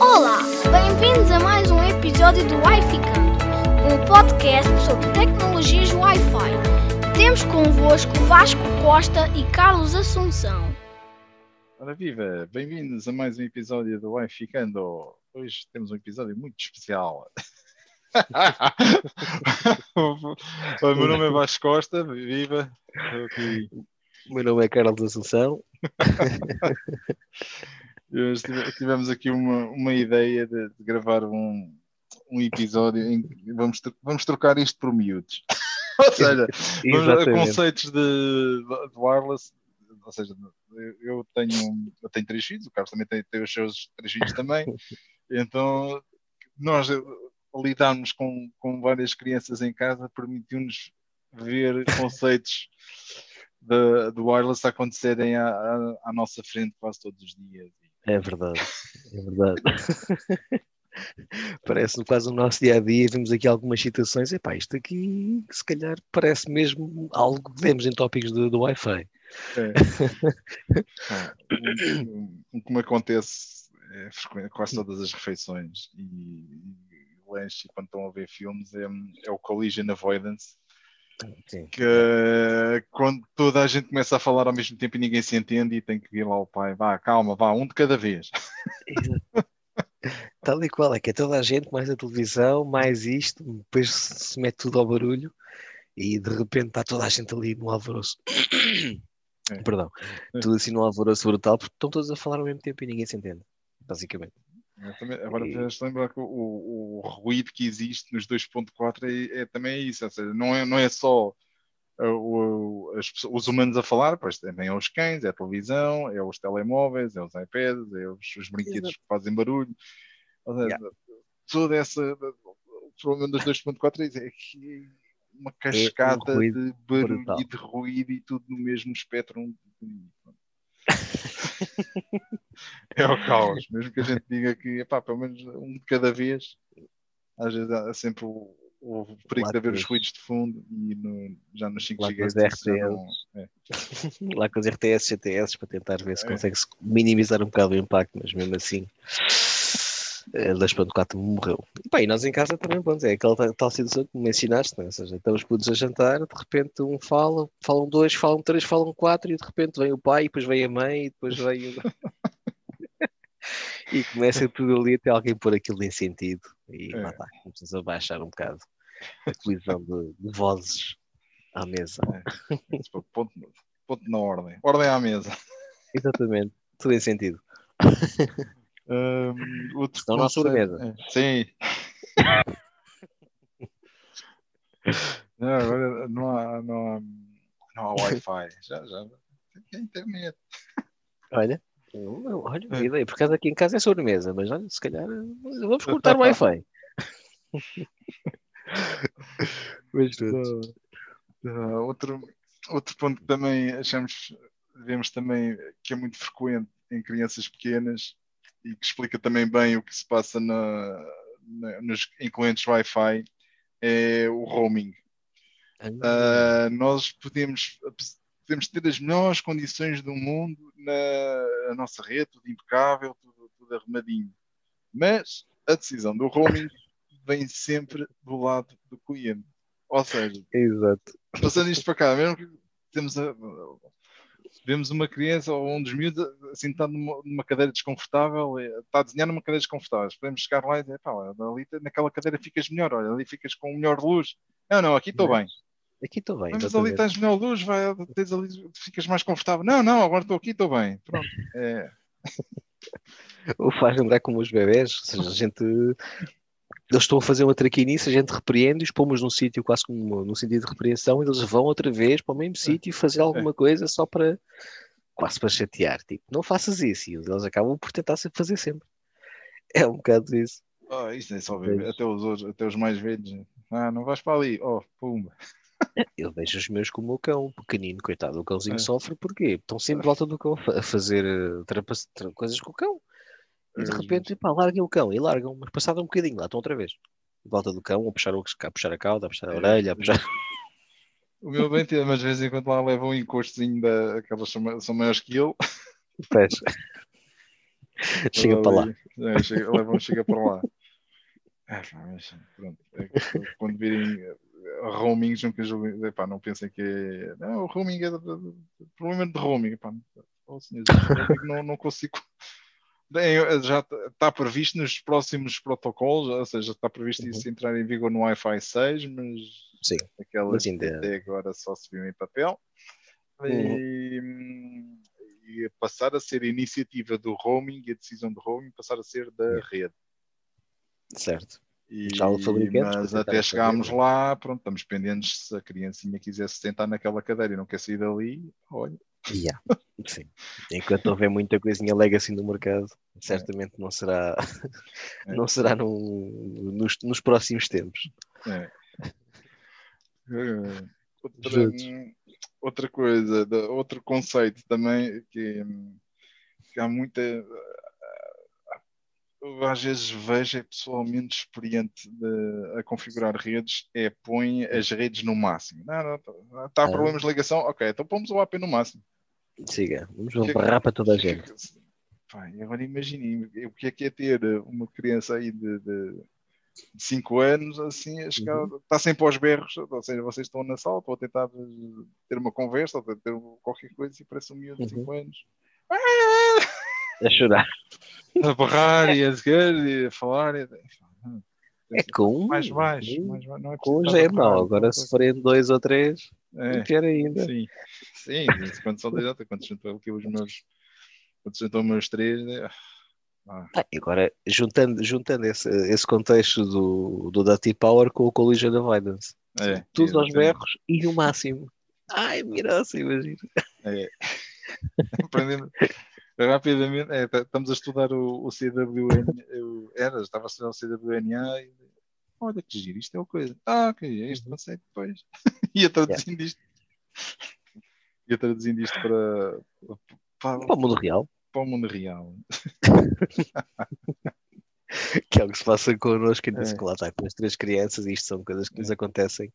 Olá, bem-vindos a mais um episódio do Wi Ficando, um podcast sobre tecnologias Wi-Fi. Temos convosco Vasco Costa e Carlos Assunção. Ora viva, bem-vindos a mais um episódio do Wi Ficando. Hoje temos um episódio muito especial. o meu nome é Vasco Costa, viva. Aqui. O meu nome é Carlos Assunção. Tivemos aqui uma, uma ideia de, de gravar um, um episódio em que vamos, vamos trocar isto por miúdos. ou seja, vamos, conceitos de, de wireless. Ou seja, eu tenho, eu tenho três filhos, o Carlos também tem, tem os seus três filhos também. Então, nós lidarmos com, com várias crianças em casa permitiu-nos ver conceitos de, de wireless acontecerem à, à, à, nossa frente quase todos os dias. É verdade, é verdade. parece quase o nosso dia a dia. Vemos aqui algumas citações. Epá, isto aqui se calhar parece mesmo algo que vemos em tópicos do, do Wi-Fi. É. o que me acontece é frequente, quase todas as refeições e, e lanche quando estão a ver filmes é, é o collision avoidance Sim. que quando toda a gente começa a falar ao mesmo tempo e ninguém se entende e tem que ir lá ao pai, vá, calma, vá, um de cada vez. Tal e qual, é que é toda a gente, mais a televisão, mais isto, depois se mete tudo ao barulho e de repente está toda a gente ali no alvoroço. É. Perdão, é. tudo assim no alvoroço brutal, porque estão todos a falar ao mesmo tempo e ninguém se entende, basicamente. Também, agora e... se lembrar que o, o, ruído que existe nos 2.4 é, é, também é isso, ou seja, não é, não é só uh, o, as, os humanos a falar, pois também é os cães, é a televisão, é os telemóveis, é os iPads, é os, os brinquedos Exato. que fazem barulho. Ou seja, yeah. toda essa. O problema dos 2.4 é que é uma cascata é um de barulho brutal. e de ruído e tudo no mesmo espectro. É o caos. Mesmo que a gente diga que, epá, pelo menos um de cada vez, às vezes há sempre o, o perigo de haver os ruídos de fundo e no, já nos 5 GB. É. Lá com os RTS, GTS para tentar ver se é. consegue -se minimizar um bocado o impacto, mas mesmo assim. 2.4 morreu. E, pá, e nós em casa também, pronto, é aquela tal situação que mencionaste, né? ou seja, estamos todos a jantar, de repente um fala, falam dois, falam três, falam quatro, e de repente vem o pai, e depois vem a mãe, e depois vem o... e começa tudo ali até alguém pôr aquilo em sentido, e é. lá está, começamos a baixar um bocado a colisão de, de vozes à mesa. É. Ponto, ponto na ordem. Ordem à mesa. Exatamente, tudo em sentido. Um, outro Estão na sobremesa. É, sim. não, agora não há, não há, não há Wi-Fi. Já, já. Tem internet. Olha. Olha, é. ideia, por causa aqui em casa é sobremesa, mas olha, se calhar vamos cortar o Wi-Fi. mas, uh, outro, outro ponto que também achamos, vemos também que é muito frequente em crianças pequenas e que explica também bem o que se passa na, na, nos, em clientes Wi-Fi é o roaming. Uh, nós podemos, podemos ter as melhores condições do mundo na nossa rede, tudo impecável, tudo, tudo arrumadinho. Mas a decisão do roaming vem sempre do lado do cliente. Ou seja, Exato. passando isto para cá, mesmo que temos a, vemos uma criança ou um dos miúdos assim está numa, numa, cadeira desconfortável, está a desenhar numa cadeira desconfortável. Podemos chegar lá e dizer, pá, ali, naquela cadeira ficas melhor, olha, ali ficas com melhor luz. Não, não, aqui estou bem. Aqui estou bem. Mas ali tens melhor luz, vai, tens ali, ficas mais confortável. Não, não, agora estou aqui, estou bem. Pronto. É. o faz lembrar como os bebés, ou seja, a gente eles estão a fazer uma traquinice, a gente repreende, os pomos num sítio quase como no sentido de repreensão, e eles vão outra vez para o mesmo é. sítio fazer alguma coisa só para quase para chatear. Tipo, não faças isso, e eles acabam por tentar sempre fazer sempre. É um bocado isso. Oh, isso é só ver, até os, até os mais velhos. Ah, não vais para ali, oh, pumba. Eu vejo os meus como o cão, pequenino, coitado. O cãozinho é. sofre porque estão sempre de volta do cão a fazer uh, coisas com o cão. E de repente, pá, larguem o cão e largam, mas passado um bocadinho, lá estão outra vez. De volta do cão, a puxar, o, a puxar a cauda, a puxar a é. orelha, a puxar. O meu bem tem, mas de vez em quando lá leva um encostozinho daquelas são, são maiores que ele, Fecha. chega para lá. É, chega, levam, chega para lá. É, mas, pronto, é quando virem roamings, nunca julguem, epá, não pensem que é. Não, o roaming é problema de roaming. Epá, oh, senhor, não, não consigo. Já está previsto nos próximos protocolos, ou seja, está previsto uhum. isso entrar em vigor no Wi-Fi 6, mas Sim, aquelas mas ainda... até agora só se viu em papel. Uhum. E, e, passar a ser a iniciativa do roaming e a decisão do roaming passar a ser da uhum. rede. Certo. E, Já o mas até chegarmos lá, pronto, estamos pendentes se a criancinha quiser se sentar naquela cadeira e não quer sair dali, olha. Yeah. Sim. Enquanto houver muita coisinha legacy no mercado, certamente não será, é. não será no, nos, nos próximos tempos. É. Outra, outra, coisa, outro conceito também que, que há muita às vezes vejo é pessoalmente experiente de, a configurar redes é põe as redes no máximo. Não, não, está tá ah. problemas de ligação, ok, então pomos o AP no máximo. Siga, vamos que, barrar para toda a gente. Pai, agora imaginem o que é que é ter uma criança aí de, de 5 anos, assim, a chegar, uhum. está sempre aos berros, ou seja, vocês estão na sala, estão a tentar ter uma conversa, ou ter qualquer coisa e parece um miúdo de 5 uhum. anos. A chorar. A barrar e a dizer e a falar. E... É com mais baixo, mais baixo. Não é com já é mau, agora se forem dois ou três, é pior ainda. Sim, sim, quando são dois ou três, quando juntam aqui os meus, quando juntam os meus três, é... Ah. Ah, agora, juntando, juntando esse, esse contexto do, do Dirty Power com o Collision Avoidance, é, tudo aos berros e o máximo. Ai, miraça, imagina. É. Aprendendo rapidamente, é, estamos a estudar o, o CWN, era, estava a estudar o CWNA e olha que giro, isto é o coisa. Ah, ok, é este conceito depois. ia traduzindo isto. Ia traduzindo isto para, para, para o mundo real. Para o mundo real. que é o que se passa connosco e é. lá está com as três crianças e isto são coisas que nos é. acontecem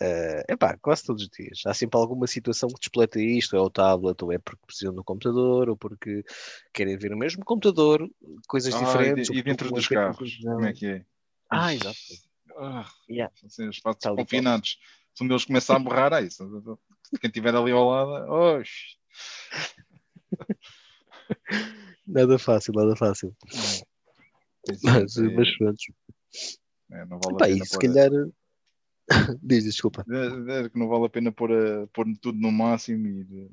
Uh, epá, quase todos os dias. Há sempre alguma situação que despleta isto, é o tablet, ou é porque precisam do computador, ou porque querem ver o mesmo computador, coisas ah, diferentes. E, e dentro dos carros, como é que é? Ah, exato. Ah, yeah. assim, os espaços Tal confinados. Se um deles começar a borrar, é isso. Quem estiver ali ao lado, oxe. nada fácil, nada fácil. Mas, é... mas pronto. É, não vale Epá, a pena e se calhar Diz, desculpa. É, é, que não vale a pena pôr, a, pôr tudo no máximo e.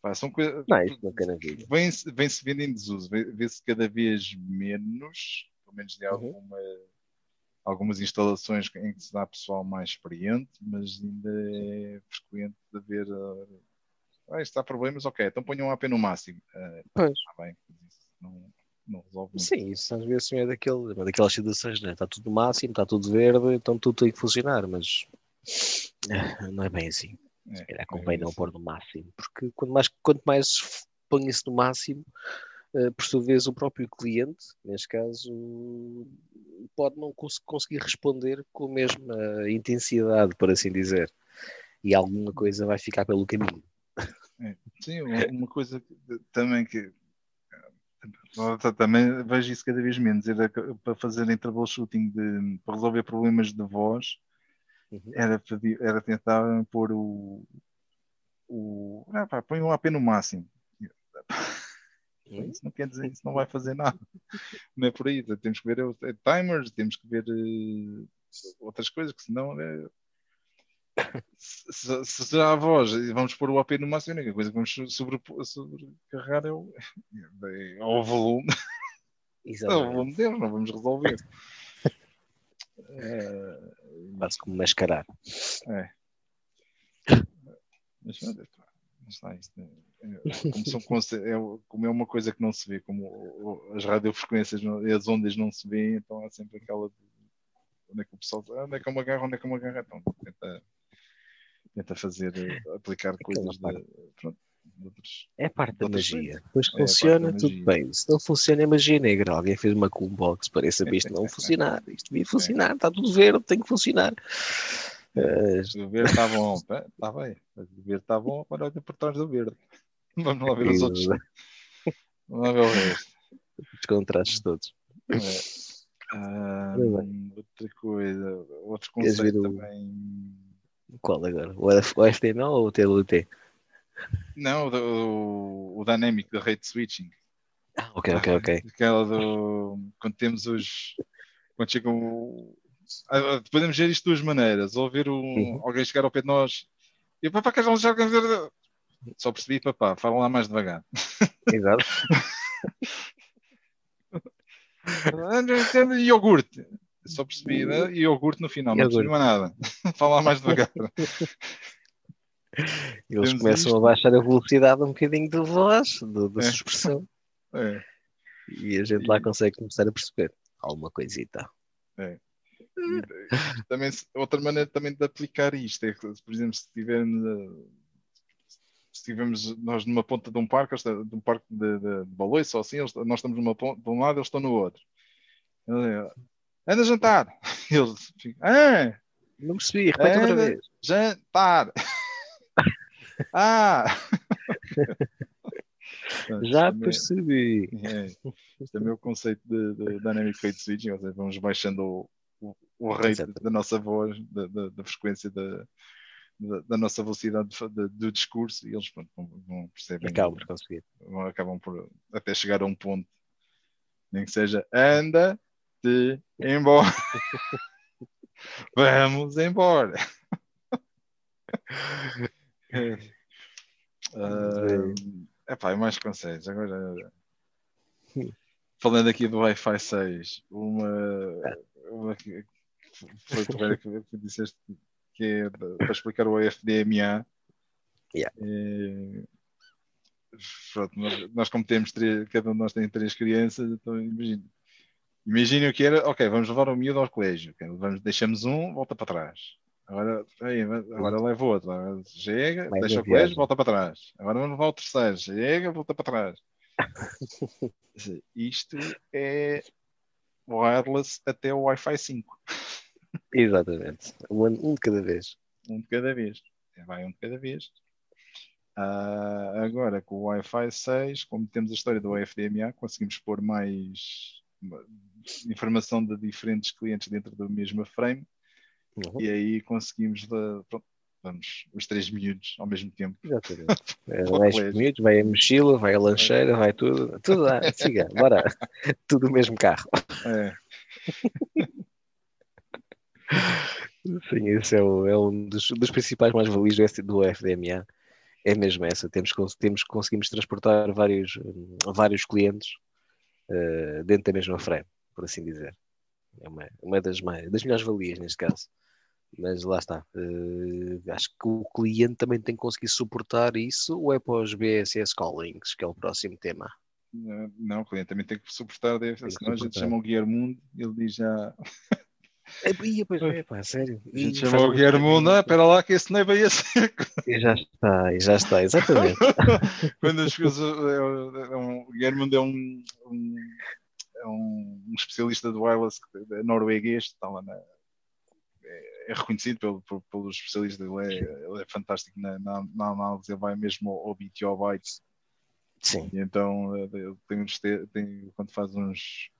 Pá, são coisas. Não, isto vida. Vem-se vem -se vendo em desuso, vê-se cada vez menos, pelo menos de uhum. alguma, algumas instalações em que se dá pessoal mais experiente, mas ainda é frequente de haver. Uh, ah, está problemas, ok, então ponham um AP no máximo. Uh, pois. Está bem, não, não resolve muito. Sim, isso às vezes é daquele, é daquelas situações, né? está tudo no máximo, está tudo verde, então tudo tem que funcionar, mas eh, não é bem assim. É, Se calhar convém é não assim. pôr no máximo, porque quanto mais, quanto mais põe isso no máximo, uh, por sua vez o próprio cliente, neste caso, pode não cons conseguir responder com a mesma intensidade, por assim dizer, e alguma coisa vai ficar pelo caminho. É, sim, uma coisa também que também vejo isso cada vez menos. Era para fazer interval shooting de, para resolver problemas de voz, uhum. era, era tentar pôr o. o ah, pá, põe um AP no máximo. Uhum. Isso não quer dizer, isso não vai fazer nada. Não é por aí. Temos que ver é, timers, temos que ver uh, outras coisas, que senão é, se, se já a voz, vamos pôr o AP no máximo, a única coisa que vamos sobre, sobrecarregar é o, é o volume. É o volume deles, não vamos resolver. é, Quase como mascarar. É. Mas, está, isto é, é, como, são, é, como é uma coisa que não se vê, como as radiofrequências e as ondas não se vêem, então há sempre aquela onde é que o pessoal onde é que é uma garra, onde é que é uma garra, então tenta tenta fazer, eh, aplicar coisas de, pronto, outros, É parte da magia. Depois é funciona, tudo bem. Se não funciona, é magia negra. Alguém fez uma coolbox para saber isto não funcionar. Isto devia funcionar, está tudo verde, tem que funcionar. Uh, o verde está bom, está bem. O verde está bom, agora olha por trás do verde. Vamos lá ver os outros. Vamos lá ver o resto. Os contrastes todos. É. Ah, Ora outra coisa, outro Queres ver conceito o- também. Qual agora? O FTML ou o TLT? Não, o, o, o Dynamic, do Rate Switching. Ah, ok, ok, ok. Aquela do. Quando temos os. Quando chegam. o- ah, Podemos ver isto de duas maneiras. Ou ver um, Uhum. alguém chegar ao pé de nós e papá, queres já ver. Só percebi, papá, fala lá mais devagar. Exato. Ah, Iogurte. Só percebi, né? E iogurte no final, não percebi mais nada. Fala lá mais devagar. Eles Temos começam isto. a baixar a velocidade um bocadinho de voz, do- da É. expressão, É. e a gente lá consegue começar a perceber alguma coisita. E também, outra maneira também de aplicar isto é que, por exemplo, se tivermos, eh, se tivermos nós numa ponta de um parque, de um parque de, de, de baloiço ou assim, eles- nós estamos numa ponta, de um lado, eles estão no outro. Anda jantar. Eles ficam, ah, Não percebi, repete outra Anda. vez. jantar. ah! Já Também- percebi. É, este é o meu conceito de, de Dynamic Rate Switching, ou seja, vamos baixando o, o, o rate Exato. da nossa voz, da, da, da frequência da, da, da nossa velocidade de- de- do discurso e eles pronto, vão, percebem, Acabo por conseguir. acabam por até chegar a um ponto, nem que seja anda-te embora. Vamos embora. É epá, mais conselhos. Agora, falando aqui do Wi-Fi 6, uma, uma que foi que, que disseste que é de- para explicar o FDMA. Yeah. Pronto, nós, nós como temos três, cada um de nós tem três crianças, então imagina. Imaginem o que era, ok, vamos levar o miúdo ao colégio, ok, vamos, deixamos um, volta para trás. Agora, aí, agora leva outro, agora chega, Mais deixa o colégio, volta para trás. Agora vamos levar o terceiro, chega, volta para trás. Isto é wireless até o Wi-Fi 5, Exatamente. Um, de cada vez. um de cada vez. Vai um de cada vez. Ah, agora, com o Wi-Fi 6, como temos a história do FDMA, conseguimos pôr mais informação de diferentes clientes dentro da mesma frame Uhum. e aí conseguimos da- pronto, vamos os três miúdos ao mesmo tempo. Exatamente. É, vai miúdos, a mochila, vai a lancheira, vai tudo. Tudo lá, siga, bora. Tudo no mesmo carro. É, Sim, esse é, o- é um dos, dos principais mais-valias do, do FDMA. É mesmo essa. Temos, temos, conseguimos transportar vários, vários clientes eh, dentro da mesma frame, por assim dizer. É uma, uma das, mais, das melhores valias neste caso. Mas lá está. Eh, acho que o cliente também tem que conseguir suportar isso ou é para os BSS Callings, que é o próximo tema. não, o cliente também tem que suportar, deve, senão a gente suportar. chama o Guilhermundo, ele diz já. É, ia, pois é, pá, sério. A gente E faz o Guilhermundo, ah, espera lá que esse não é bem a seco. E já está, e já está, exatamente. Quando as coisas. É, é um, o Guilhermundo é um, um, é um, especialista de wireless é norueguês, está lá na, é, é reconhecido pelo, por- pelos especialistas, ele é, ele é fantástico na, na, na análise, ele vai mesmo ao, ao bit e ao byte. Sim, E então tem tem, quando faz uns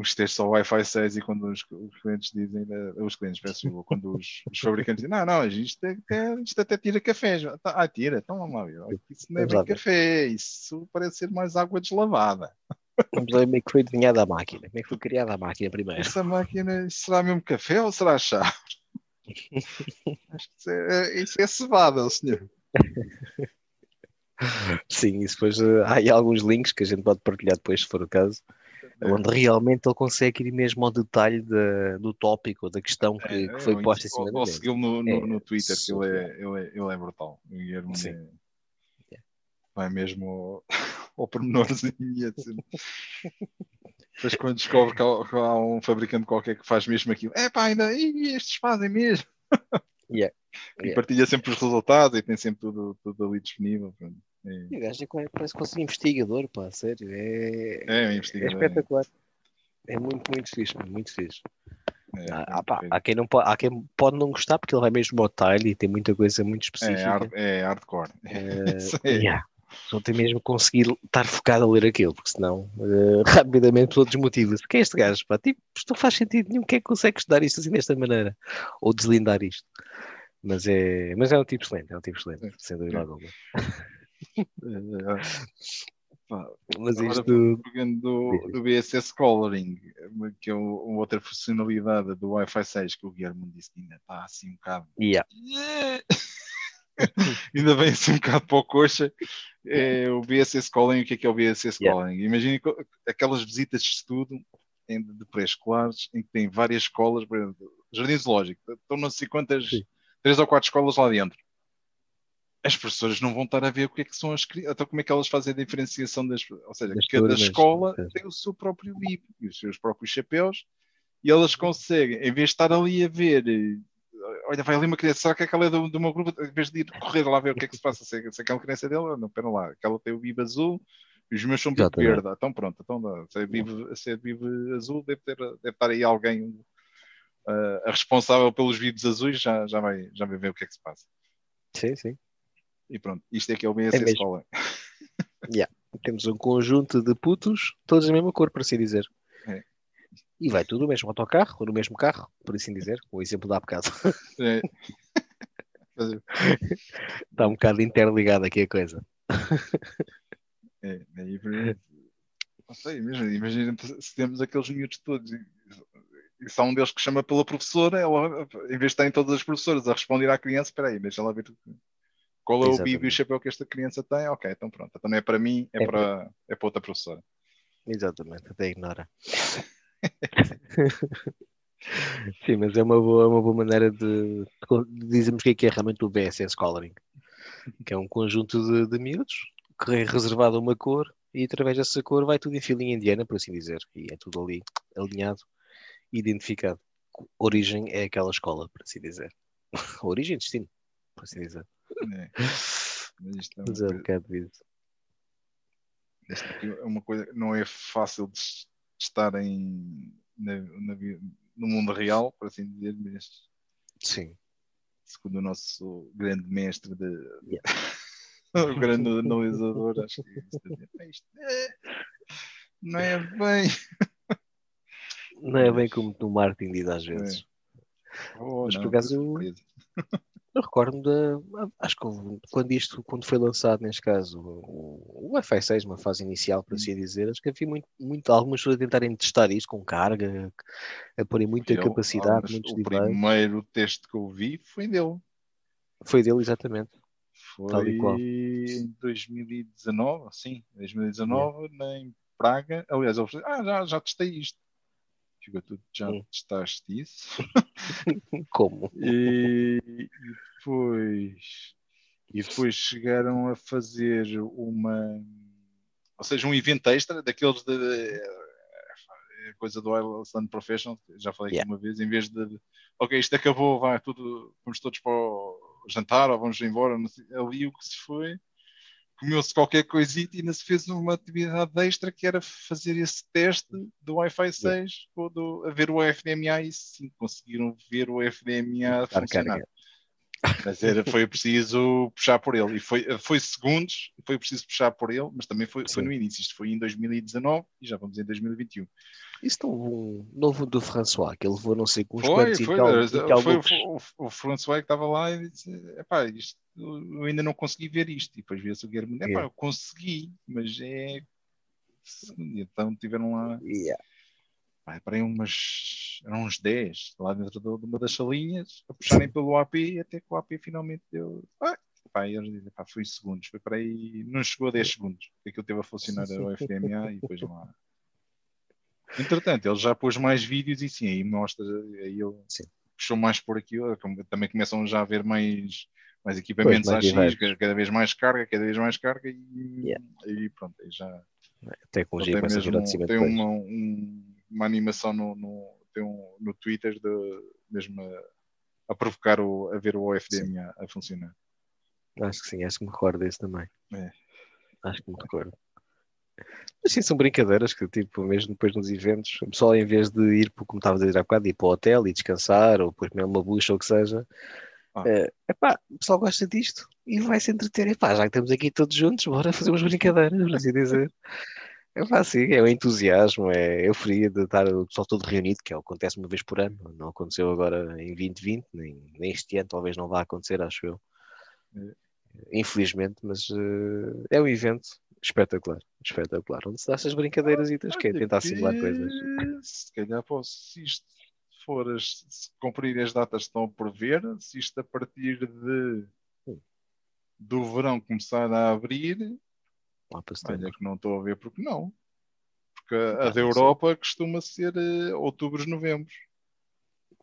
uns testes ao Wi-Fi 6 e quando os, os clientes dizem, eh, os clientes, peço desculpa, quando os, os fabricantes dizem, não, não, isto, é- até, isto até tira café. já." Tá, Ah, tira, então vamos lá ver. Isso não é bem café, isso parece ser mais água deslavada. vamos ver como é que foi desenhada a máquina. Como é que foi criada a máquina primeiro? Essa máquina, será mesmo café ou será chá? Acho que isso é, isso é cevada, senhor. Sim, isso depois eh, há aí alguns links que a gente pode partilhar depois, se for o caso, onde realmente ele consegue ir mesmo ao detalhe da- do tópico, da questão que, É, que foi posta em cima ou segui-lo no, no, É, no Twitter, que ele é, ele, é, ele é brutal. O Guilherme Sim. é- vai mesmo ao, ao pormenorzinho. assim. Depois quando descobre que há, que há um fabricante qualquer que faz mesmo aquilo, é pá, ainda estes fazem mesmo. Yeah. E Yeah. partilha sempre os resultados e tem sempre tudo, tudo ali disponível. pronto. É, E o gajo é parece quase um investigador, pá, sério. É, é um é investigador. espetacular. É muito, muito fixe, muito fixe. É, Há, é, há, pá, há quem não pode, há quem pode não gostar porque ele vai mesmo ao detalhe e tem muita coisa muito é, específica. é hardcore. É. yeah. Só tem mesmo que conseguir estar focado a ler aquilo, porque senão uh, rapidamente todo desmotiva-se. Quem é este gajo? Pá? Tipo, isto não faz sentido nenhum. Quem é que consegue estudar isto assim desta maneira? Ou deslindar isto? Mas é, mas é um tipo excelente, é um tipo excelente, sem dúvida alguma. Mas isto do, do BSS Coloring, que é uma outra funcionalidade do Wi-Fi 6 que o Guilherme disse que ainda está assim um bocado. Yeah. ainda vem assim um bocado para o coxa. É o BSS Calling, o que é que é o BSS Calling? Yeah. Imaginem aquelas visitas de estudo de pré-escolares em que tem várias escolas, por exemplo, Jardim Zoológico, estão não sei quantas, Sim. três ou quatro escolas lá dentro. As professoras não vão estar a ver o que é que são as crianças, então como é que elas fazem a diferenciação das. Ou seja, das cada turmas, escola tem o seu próprio bib e os seus próprios chapéus, e elas conseguem, em vez de estar ali a ver olha, vai ali uma criança, será que aquela é do meu grupo? Em vez de ir correr lá ver o que é que se passa, se, se aquela criança é dela, não, pera lá, aquela tem o bibo azul e os meus são bibo verde. Então pronto, então, se, é bibo, se é bibo azul, deve, ter, deve estar aí alguém uh, a responsável pelos bibos azuis, já, já, vai, já vai ver o que é que se passa. Sim, sim. E pronto, isto é que é o BSC é Escola. yeah. Temos um conjunto de putos, todos da mesma cor, para assim dizer. É. E vai tudo no mesmo autocarro, ou no mesmo carro, por assim dizer, o exemplo da bocado. É. Está um bocado interligado aqui a coisa. É, é não sei, imagina, imagina se temos aqueles miúdos todos e, e só um deles que chama pela professora, ela, em vez de estar em todas as professoras a responder à criança, espera aí, deixa lá ver qual é Exatamente. o bico e o chapéu que esta criança tem, ok, então pronto, então não é para mim, é, é para, é para outra professora. Exatamente, até ignora. Sim, mas é uma boa, uma boa maneira de, de dizermos o que é, que é realmente o BSS Coloring, que é um conjunto de, de miúdos que é reservado a uma cor e através dessa cor vai tudo em filinha indiana, por assim dizer, e é tudo ali alinhado e identificado. Origem é aquela escola, por assim dizer. Origem e destino, dizer. É. Mas isto é, mas é um bocado disso. é uma coisa não é fácil de estar em, na, na, no mundo real, por assim dizer, mas Sim. segundo o nosso grande mestre de yeah. o grande analisador, acho que isto é, não é bem. Não é bem como no marketing diz às vezes. É. Oh, mas não, por acaso eu, eu recordo da. Acho que quando isto, quando foi lançado, neste caso, o, o Wi-Fi 6, uma fase inicial, para assim dizer, acho que havia muito, muito algumas pessoas a tentarem testar isto com carga, a porem muita eu, capacidade. Muitos o devices. primeiro teste que eu vi foi dele. Foi dele, exatamente. Foi em 2019, sim, 2019, yeah. em Praga. Aliás, ele falou, ah, já, já testei isto. Ficou tudo, já hum. testaste isso? Como? E, e, depois, e depois chegaram a fazer uma, ou seja, um evento extra daqueles de, de coisa do Island Professional, já falei yeah. aqui uma vez, em vez de ok, isto acabou, vai tudo, vamos todos para o jantar ou vamos embora, ali o que se foi comeu-se qualquer coisita e ainda se fez uma atividade extra que era fazer esse teste do Wi-Fi 6 ou do, a ver o FDMA e sim, conseguiram ver o FDMA funcionar. Mas era, foi preciso puxar por ele. E foi, foi segundos, foi preciso puxar por ele, mas também foi, foi no início. Isto foi em 2019 e já vamos em 2021. Isso um novo do François, que ele levou não sei quantos foi, foi, tal, foi, foi o, o, François que estava lá e disse: epá, isto, eu ainda não consegui ver isto. E depois viu-se o Guilherme: epá, eu consegui, mas é. Então tiveram lá. Yeah. Pá, para aí umas. eram uns 10 lá dentro de uma das salinhas a puxarem pelo AP até que o AP finalmente deu. Ah, pá, eles dizem, pá, foi segundos, foi para aí, não chegou a 10 segundos, porque aquilo teve a funcionar o FDMA e depois lá. Entretanto, ele já pôs mais vídeos e sim, aí mostra, aí ele sim. puxou mais por aquilo, também começam já a ver mais, mais equipamentos pois, AX, cada vez mais carga, cada vez mais carga e, yeah. e pronto, aí já. A tecnologia tem, mesmo, tem uma, um, uma animação no, no, tem um, no Twitter de, mesmo a, a provocar o, a ver o OFDM a, a, funcionar. Acho que sim, acho que me recordo desse também. É. Acho que me recordo. Mas sim, são brincadeiras que, tipo, mesmo depois nos eventos, o pessoal, em vez de ir, como estava a dizer há bocado, ir para o hotel e descansar, ou depois comer uma bucha ou o que seja, ah. é, epá, o pessoal gosta disto. e vai se entreter. E pá, já que estamos aqui todos juntos, bora fazer umas brincadeiras, por assim dizer. É sim, é o entusiasmo, é a euforia de estar o pessoal todo reunido, que é o que acontece uma vez por ano. Não aconteceu agora em 2020, nem, nem este ano, talvez não vá acontecer, acho eu. É. Infelizmente, mas uh, é um evento espetacular, espetacular. Onde se dá essas brincadeiras e tens que é tentar simular coisas. Se calhar posso, se isto for as, se cumprir as datas que estão por ver, se isto a partir de do verão começar a abrir, Lá para olha setembro. que não estou a ver porque não. Porque a, da sei. Europa costuma ser eh, outubro, novembro.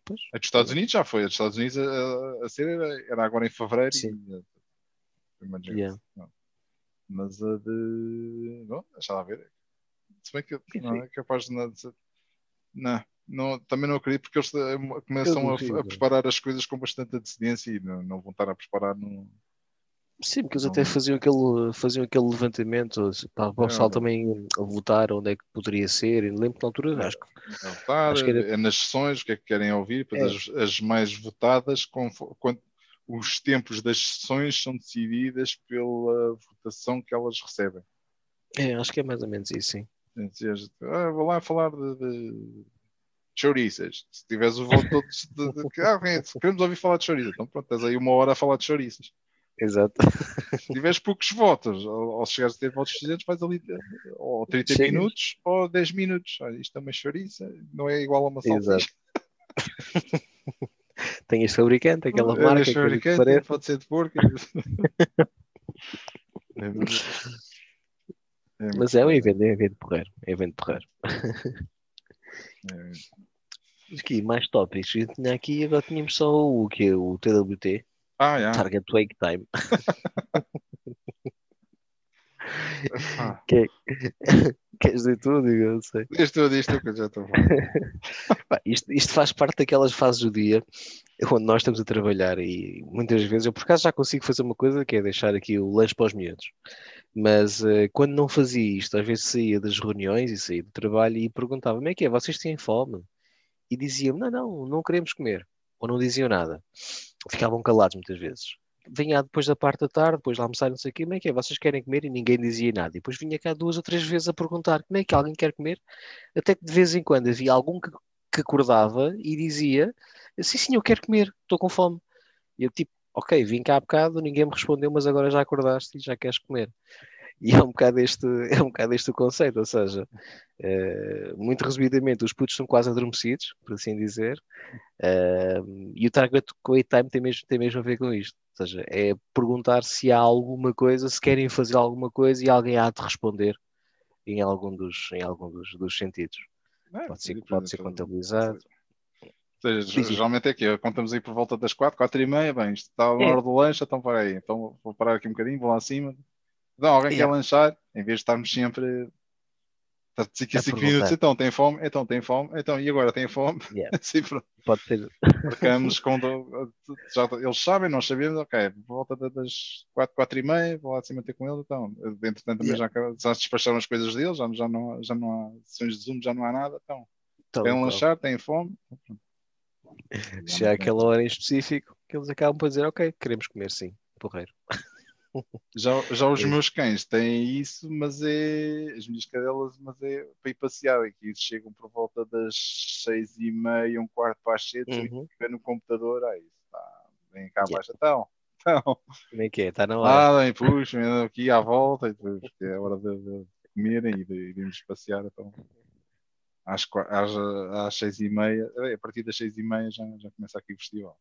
Pois. A dos Estados Unidos já foi. A dos Estados Unidos a, a ser era, agora em fevereiro. Sim. E, eh. Yeah. Mas a de. Bom, deixa lá ver. Se bem que Enfim. não é capaz de nada. Não, não, também não acredito porque eles eh, começam a, a preparar as coisas com bastante antecedência e não, não vão estar a preparar no. Sim, porque eles até faziam aquele, faziam aquele levantamento para, o pessoal também votar onde é que poderia ser. E lembro que na altura, acho que votar, Acho que era- é nas sessões, o que é que querem ouvir, depois É. as, as mais votadas, confo- quando, os tempos das sessões são decididas pela votação que elas recebem. é, acho que é mais ou menos isso, sim. Ah, vou lá falar de, de chouriças. Se tiveres o voto de, de, de ah, queremos ouvir falar de chouriças, então pronto, estás aí uma hora a falar de chouriças. Exato. Se tiveres poucos votos, ou, ou se chegares a ter votos suficientes, vais ali ou 30 Chegas. minutos ou 10 minutos. Olha, isto é uma chouriça, não é igual a uma Exato. salsicha. Tem este fabricante, aquela É, marca, este que fabricante, parece. pode ser de porco. É é Mas é um evento, é um evento porreiro. É um evento porreiro. É, aqui, mais tópicos. Eu tinha aqui, agora tínhamos só o que o TWT, Ah. Target Wake Time. Ah, Queres dizer tudo? Eu não sei. Diz tu, diz tu que eu já estou a. Pá, isto, isto faz parte daquelas fases do dia onde nós estamos a trabalhar e muitas vezes eu por acaso já consigo fazer uma coisa que é deixar aqui o lanche para os miúdos. Mas eh, quando não fazia isto, às vezes saía das reuniões e saía do trabalho e perguntava: como é que é? Vocês têm fome? E diziam: não, não, não queremos comer. Ou não diziam nada. Ficavam calados muitas vezes. Vinha depois da parte da tarde, depois de almoçar, não sei o quê, como é que é? Vocês querem comer? E ninguém dizia nada. E depois vinha cá duas ou três vezes a perguntar: como é que alguém quer comer? Até que de vez em quando havia algum que, que acordava e dizia: sim, sim, eu quero comer, estou com fome. E eu tipo, ok, vim cá há bocado, ninguém me respondeu, mas agora já acordaste e já queres comer. E é um bocado este, é um bocado este o conceito, ou seja, eh, muito resumidamente, os putos estão quase adormecidos, por assim dizer, eh, e o target wait time tem mesmo, tem mesmo a ver com isto. Ou seja, é perguntar se há alguma coisa, se querem fazer alguma coisa e alguém há de responder em algum dos, em algum dos, dos sentidos. É, Pode ser, pode ser contabilizado. Ou seja, geralmente é que contamos aí por volta das 4, 4 e meia, bem, isto está na É. hora do lanche, então para aí, então vou parar aqui um bocadinho, vou lá acima. Não, alguém Yeah. quer lanchar, em vez de estarmos sempre a 5 A 5 perguntar. minutos, então tem fome, então tem fome, então e agora tem fome? Yeah. Pronto, Pode ser, marcamos com já, eles sabem, nós sabemos, ok, volta da- das 4, 4 e meia, vou lá acima ter com eles, então, entretanto também já, já se despacharam as coisas deles, já, já, não, já não há sessões de Zoom, já não há nada, então, e querem lanchar, têm fome. Se há aquela hora em específico que eles acabam por dizer, ok, queremos comer sim, porreiro. Já, já os É. meus cães têm isso, mas é as minhas cadelas, mas é para ir passear. Aqui chegam por volta das seis e meia, um quarto para as sete, Uhum. fica no computador, aí está, vem cá abaixo, então, então, Como é que é? Está na hora. lá, vem, puxa, aqui à volta, e depois é hora de, de comerem e de, irmos passear, então. Às, às, às seis e meia, é, a partir das seis e meia já, já começa aqui o festival.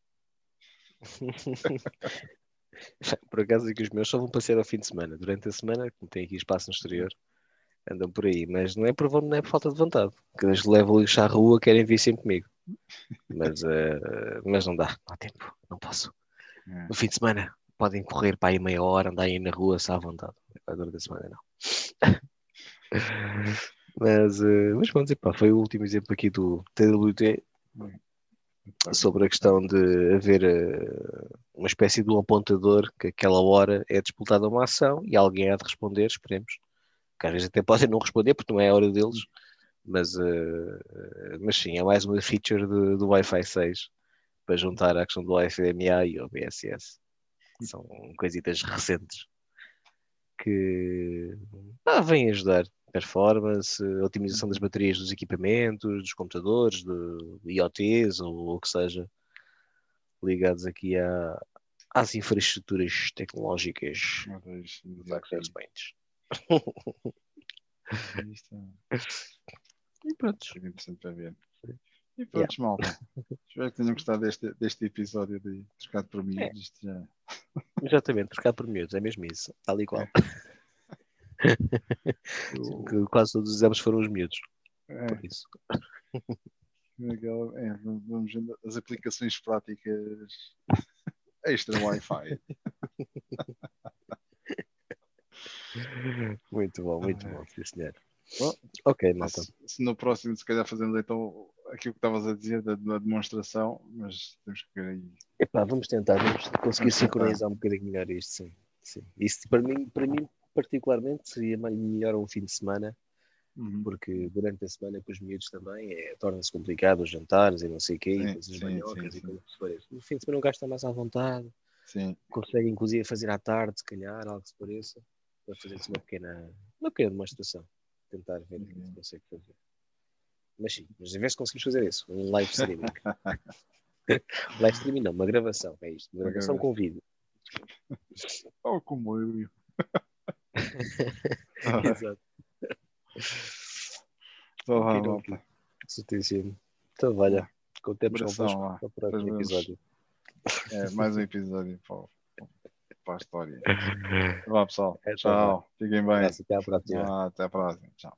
Por acaso aqui os meus só vão passear ao fim de semana. Durante a semana, como tem aqui espaço no exterior, andam por aí. Mas não é por, não é por falta de vontade. Que eles levam lixo à rua, querem vir sempre comigo. Mas, eh, mas não dá, não há tempo, não posso. É. No fim de semana podem correr para aí meia hora, andar aí na rua, se à vontade. Durante a semana não. mas, eh, mas vamos dizer, pá, foi o último exemplo aqui do TWT sobre a questão de haver eh, uma espécie de um apontador que aquela hora é disputada uma ação e alguém há de responder, esperemos. Que às vezes até podem não responder porque não é a hora deles, mas, eh, mas sim, é mais uma feature do Wi-Fi 6 para juntar à questão do FDMA e ao BSS. São coisitas recentes que ah, vêm ajudar. Performance, otimização das baterias dos equipamentos, dos computadores, de IoTs ou o que seja, ligados aqui a, às infraestruturas tecnológicas dos access. E pronto. É interessante para ver. E pronto, yeah. malta. Espero que tenham gostado deste, deste episódio de Trocado por Miúdos. É. Já... Exatamente, Trocado por Miúdos, é mesmo isso, tal e qual. É. Quase todos os exemplos foram os miúdos. É. Por isso. É, vamos vendo as aplicações práticas extra Wi-Fi. muito bom, muito bom, sim senhor. Bom, ok, malta. Se, se, no próximo, se calhar, fazemos então aquilo que estavas a dizer da, da, demonstração, mas temos que ver aí. Epá, vamos tentar, vamos conseguir vamos sincronizar um bocadinho melhor isto, sim. sim. Isso para mim, para mim, particularmente, seria melhor um fim de semana, uhum. porque durante a semana com os miúdos também é, torna-se complicado os jantares e não sei o quê, sim, as manhocas e coisas que se pareça. No fim de semana um gajo está mais à vontade, sim. consegue inclusive fazer à tarde, se calhar, algo que se pareça, para fazer-se uma pequena, uma pequena demonstração tentar ver o que uhum. consegue fazer. Mas sim, mas em vez de conseguirmos fazer isso, um live streaming. live streaming não, uma gravação, é isto. Uma gravação com vídeo. Oh, como eu. Exato. Vá, okay, Certíssimo. Então, olha, contemos convosco para o próximo episódio. É, mais um episódio para, para a história. Vá, pessoal. É, Tchau. Fiquem bem. Até a próxima. Ah, até a próxima. Tchau.